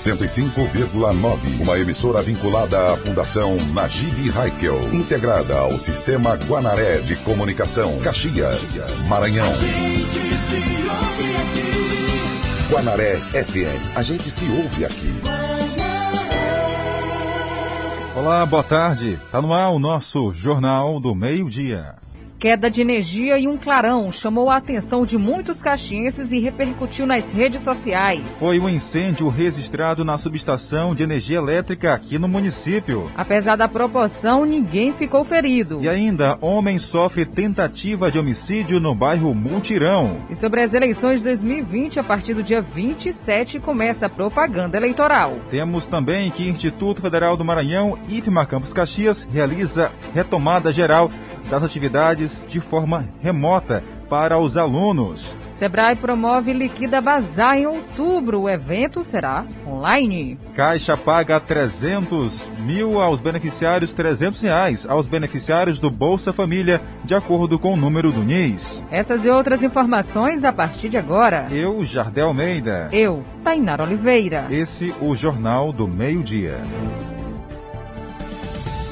105,9. Uma emissora vinculada à Fundação Najib Haikel, integrada ao Sistema Guanaré de Comunicação, Caxias, Maranhão. Guanaré FM. A gente se ouve aqui. Olá, boa tarde. Tá no ar o nosso Jornal do Meio-Dia. Queda de energia e um clarão chamou a atenção de muitos caxienses e repercutiu nas redes sociais. Foi um incêndio registrado na subestação de energia elétrica aqui no município. Apesar da proporção, ninguém ficou ferido. E ainda, homem sofre tentativa de homicídio no bairro Multirão. E sobre as eleições de 2020, a partir do dia 27, começa a propaganda eleitoral. Temos também que Instituto Federal do Maranhão, IFMA Campos Caxias, realiza retomada geral das atividades de forma remota para os alunos. Sebrae promove Liquida Bazar em outubro. O evento será online. Caixa paga 300 mil aos beneficiários, 300 reais aos beneficiários do Bolsa Família, de acordo com o número do NIS. Essas e outras informações a partir de agora. Eu, Jardel Almeida. Eu, Tainar Oliveira. Esse, o Jornal do Meio-Dia.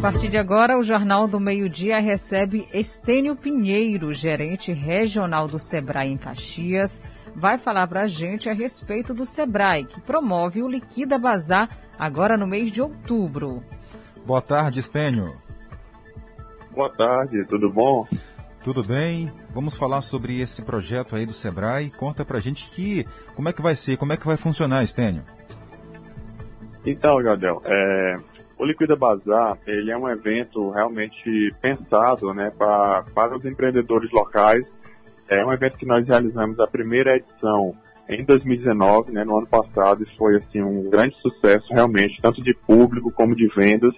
A partir de agora, o Jornal do Meio-Dia recebe Estênio Pinheiro, gerente regional do Sebrae em Caxias. Vai falar para a gente a respeito do Sebrae, que promove o Liquida Bazar agora no mês de outubro. Boa tarde, Estênio. Boa tarde, tudo bom? Tudo bem? Vamos falar sobre esse projeto aí do Sebrae. Conta pra gente que como é que vai ser, como é que vai funcionar, Estênio. Então, Jadel, é, o Liquida Bazar, ele é um evento realmente pensado né, para os empreendedores locais. É um evento que nós realizamos a primeira edição em 2019, né, no ano passado, e foi assim, um grande sucesso realmente, tanto de público como de vendas.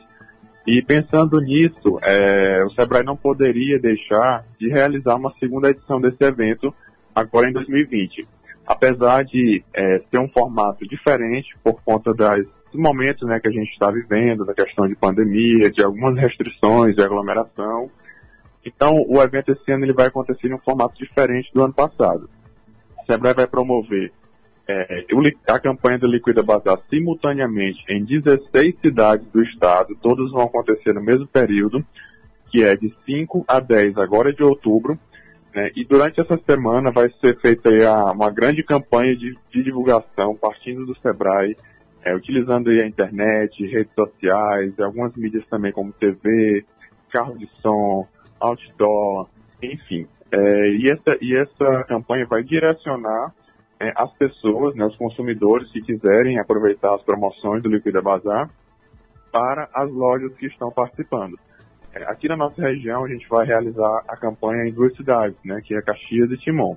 E pensando nisso, é, o Sebrae não poderia deixar de realizar uma segunda edição desse evento agora em 2020. Apesar de é, ter um formato diferente por conta das momentos né, que a gente está vivendo, da questão de pandemia, de algumas restrições de aglomeração. Então, o evento esse ano ele vai acontecer em um formato diferente do ano passado. O Sebrae vai promover é, a campanha do Liquida Bazar simultaneamente em 16 cidades do estado, todos vão acontecer no mesmo período, que é de 5 a 10 agora de outubro, né, e durante essa semana vai ser feita uma grande campanha de, de divulgação partindo do Sebrae, é, utilizando a internet, redes sociais, algumas mídias também como TV, carro de som, outdoor, enfim. É, e, essa, e essa campanha vai direcionar é, as pessoas, né, os consumidores que quiserem aproveitar as promoções do Liquida Bazar para as lojas que estão participando. É, aqui na nossa região a gente vai realizar a campanha em duas cidades, né, que é Caxias e Timon.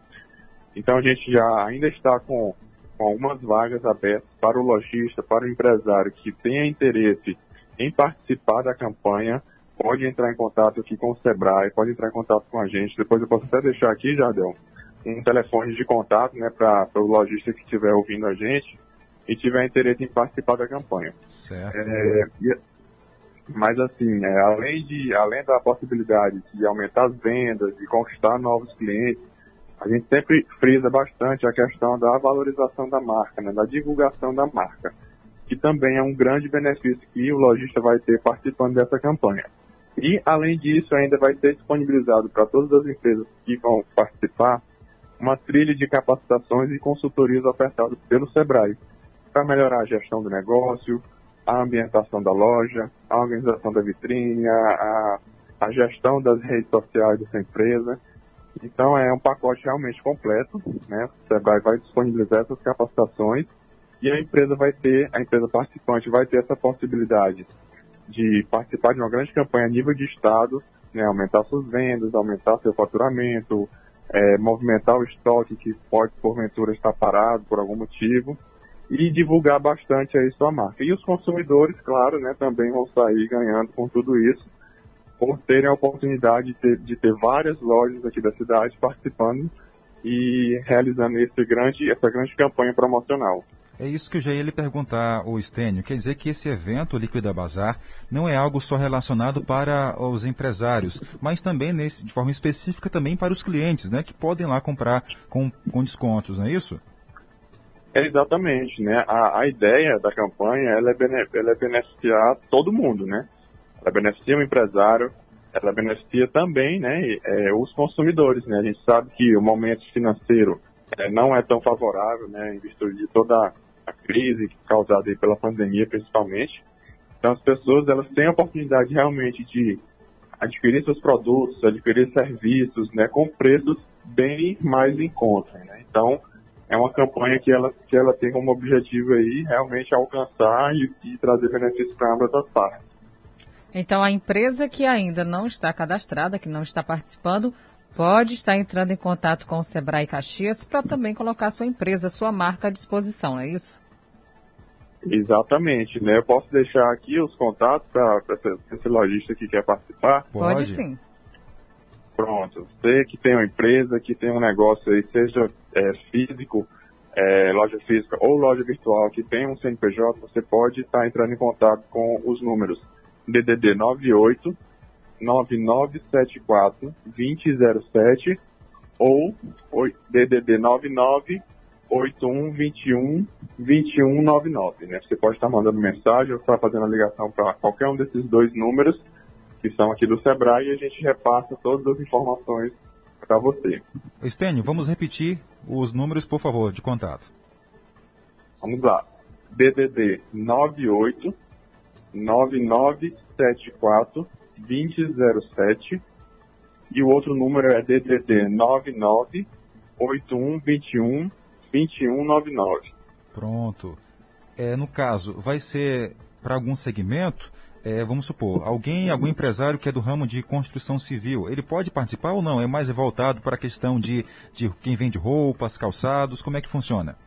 Então a gente já ainda está com algumas vagas abertas para o lojista, para o empresário que tenha interesse em participar da campanha, pode entrar em contato aqui com o Sebrae, pode entrar em contato com a gente. Depois eu posso até deixar aqui, Jardel, um telefone de contato né, para o lojista que estiver ouvindo a gente e tiver interesse em participar da campanha. Certo. É, mas assim, é, além, de, além da possibilidade de aumentar as vendas, de conquistar novos clientes, a gente sempre frisa bastante a questão da valorização da marca, né, da divulgação da marca, que também é um grande benefício que o lojista vai ter participando dessa campanha. E, além disso, ainda vai ser disponibilizado para todas as empresas que vão participar uma trilha de capacitações e consultorias ofertadas pelo SEBRAE para melhorar a gestão do negócio, a ambientação da loja, a organização da vitrine, a, a gestão das redes sociais dessa empresa então é um pacote realmente completo, né? O Sebrae vai disponibilizar essas capacitações e a empresa vai ter, a empresa participante vai ter essa possibilidade de participar de uma grande campanha a nível de estado, né? aumentar suas vendas, aumentar seu faturamento, é, movimentar o estoque que pode porventura estar parado por algum motivo. e divulgar bastante aí sua marca. E os consumidores, claro, né, também vão sair ganhando com tudo isso, por terem a oportunidade de ter, de ter várias lojas aqui da cidade participando e realizando esse grande, essa grande campanha promocional. É isso que eu já ia lhe perguntar, o Estênio. Quer dizer que esse evento, Liquida Bazar, não é algo só relacionado para os empresários, mas também, nesse, de forma específica, também para os clientes, né? Que podem lá comprar com, com descontos, não é isso? É exatamente, né? A, a ideia da campanha ela é, bene, ela é beneficiar todo mundo, né? Ela beneficia o empresário, ela beneficia também, né, é, os consumidores, né? A gente sabe que o momento financeiro é, não é tão favorável, né, em virtude de toda a crise causada pela pandemia, principalmente. Então, as pessoas elas têm a oportunidade realmente de adquirir seus produtos, adquirir serviços, né, com preços bem mais em conta. Né? Então, é uma campanha que ela, que ela tem como objetivo aí realmente alcançar e, e trazer benefícios para ambas as partes. Então, a empresa que ainda não está cadastrada, que não está participando, pode estar entrando em contato com o Sebrae Caxias para também colocar sua empresa, sua marca à disposição, não é isso? Exatamente, né? Eu posso deixar aqui os contatos para esse lojista que quer participar? Pode, Pode sim. Pronto. Você que tem uma empresa, que tem um negócio aí, seja é, físico, é, loja física ou loja virtual, que tem um CNPJ, você pode estar entrando em contato com os números DDD 98 9974 2007 ou DDD 99 8121 2199, né? Você pode estar mandando mensagem ou estar fazendo a ligação para qualquer um desses dois números que são aqui do Sebrae e a gente repassa todas as informações para você. Estênio, vamos repetir os números, por favor, de contato. Vamos lá. DDD 98 9974 2007 e o outro número é DDD 99 8121 2199. Pronto. É, no caso, vai ser para algum segmento, é, vamos supor, alguém, algum empresário que é do ramo de construção civil, ele pode participar ou não? É mais voltado para a questão de, de quem vende roupas, calçados, como é que funciona?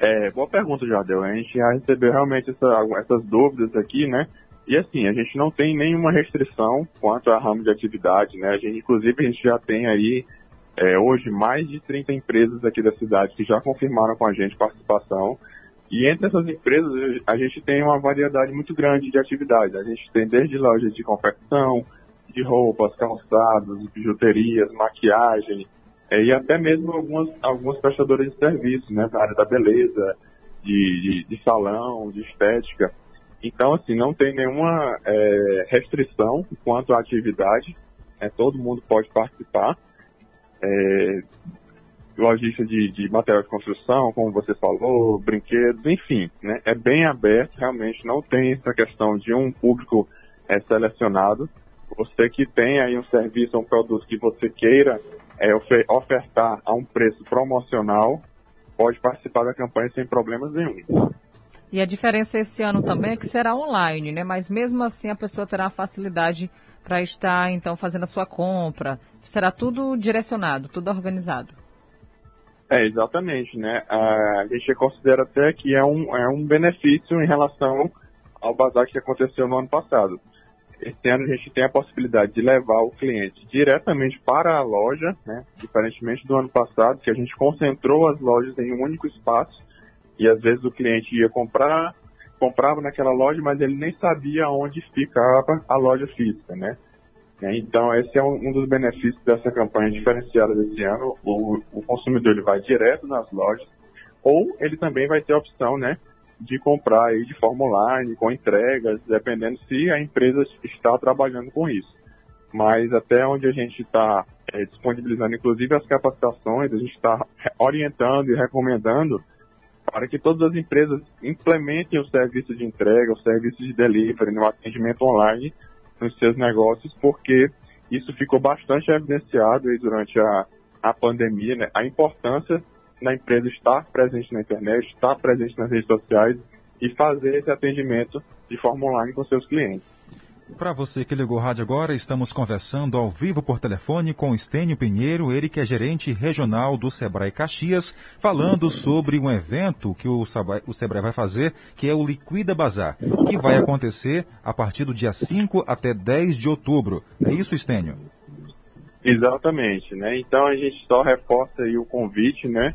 É, boa pergunta, Jardel. A gente já recebeu realmente essa, essas dúvidas aqui, né? E assim, a gente não tem nenhuma restrição quanto a ramo de atividade, né? A gente, inclusive, a gente já tem aí é, hoje mais de 30 empresas aqui da cidade que já confirmaram com a gente participação. E entre essas empresas, a gente tem uma variedade muito grande de atividades. A gente tem desde lojas de confecção, de roupas, calçados, bijuterias, maquiagem, é, e até mesmo algumas, algumas prestadoras de serviços, né, na área da beleza, de, de, de salão, de estética. Então, assim, não tem nenhuma é, restrição quanto à atividade, é, todo mundo pode participar. É, lojista de, de material de construção, como você falou, brinquedos, enfim, né, é bem aberto, realmente não tem essa questão de um público é, selecionado. Você que tem aí um serviço, um produto que você queira é, ofertar a um preço promocional, pode participar da campanha sem problemas nenhum. E a diferença esse ano também é que será online, né? Mas mesmo assim a pessoa terá facilidade para estar então fazendo a sua compra. Será tudo direcionado, tudo organizado. É, exatamente, né? A gente considera até que é um, é um benefício em relação ao bazar que aconteceu no ano passado. Esse ano a gente tem a possibilidade de levar o cliente diretamente para a loja, né? Diferentemente do ano passado, que a gente concentrou as lojas em um único espaço e às vezes o cliente ia comprar, comprava naquela loja, mas ele nem sabia onde ficava a loja física, né? É, então esse é um, dos benefícios dessa campanha diferenciada desse ano. O, o consumidor ele vai direto nas lojas, ou ele também vai ter a opção, né, de comprar aí de forma online, com entregas, dependendo se a empresa está trabalhando com isso. Mas até onde a gente está é, disponibilizando, inclusive as capacitações, a gente está orientando e recomendando para que todas as empresas implementem o serviço de entrega, o serviço de delivery, no atendimento online nos seus negócios, porque isso ficou bastante evidenciado durante a, a pandemia, né? a importância da empresa estar presente na internet, estar presente nas redes sociais e fazer esse atendimento de forma online com seus clientes. Para você que ligou o rádio agora, estamos conversando ao vivo por telefone com Estênio Pinheiro, ele que é gerente regional do Sebrae Caxias, falando sobre um evento que o Sebrae, o Sebrae vai fazer, que é o Liquida Bazar, que vai acontecer a partir do dia 5 até 10 de outubro. É isso, Estênio? Exatamente, né? Então a gente só reforça aí o convite, né?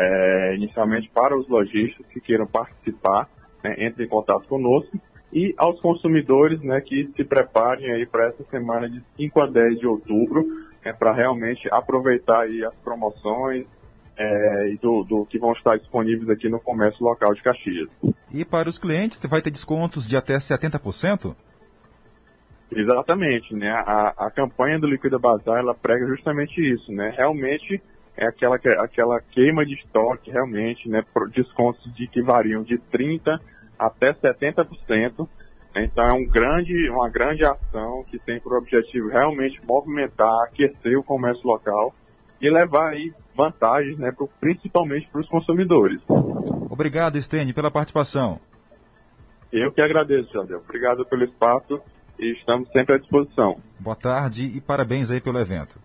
É, inicialmente para os lojistas que queiram participar, né, entre em contato conosco e aos consumidores né, que se preparem aí para essa semana de 5 a 10 de outubro, né, para realmente aproveitar aí as promoções é, e do, do, que vão estar disponíveis aqui no comércio local de Caxias. E para os clientes vai ter descontos de até 70%? Exatamente, né? A, a campanha do Liquida Bazar, ela prega justamente isso, né? Realmente é aquela, aquela queima de estoque, realmente, né? Descontos de que variam de 30% até 70%. Então é um grande, uma grande ação que tem por objetivo realmente movimentar, aquecer o comércio local e levar aí vantagens, né, pro, principalmente para os consumidores. Obrigado, Estênio, pela participação. Eu que agradeço, Jadel. Obrigado pelo espaço e estamos sempre à disposição. Boa tarde e parabéns aí pelo evento.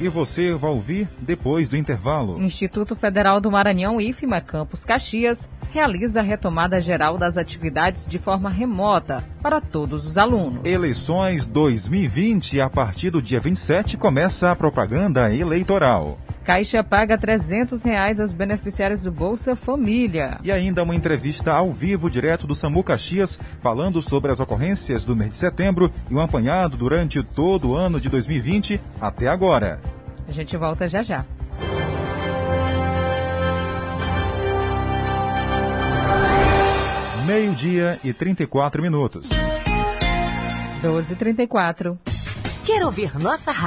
E você vai ouvir depois do intervalo. Instituto Federal do Maranhão, IFMA Campus Caxias, realiza a retomada geral das atividades de forma remota para todos os alunos. Eleições 2020, a partir do dia 27, começa a propaganda eleitoral. Caixa paga 300 reais aos beneficiários do Bolsa Família. E ainda uma entrevista ao vivo, direto do SAMU Caxias, falando sobre as ocorrências do mês de setembro e um apanhado durante todo o ano de 2020 até agora. A gente volta já já. Meio-dia e 34 minutos. 12h34. Quer ouvir nossa rádio?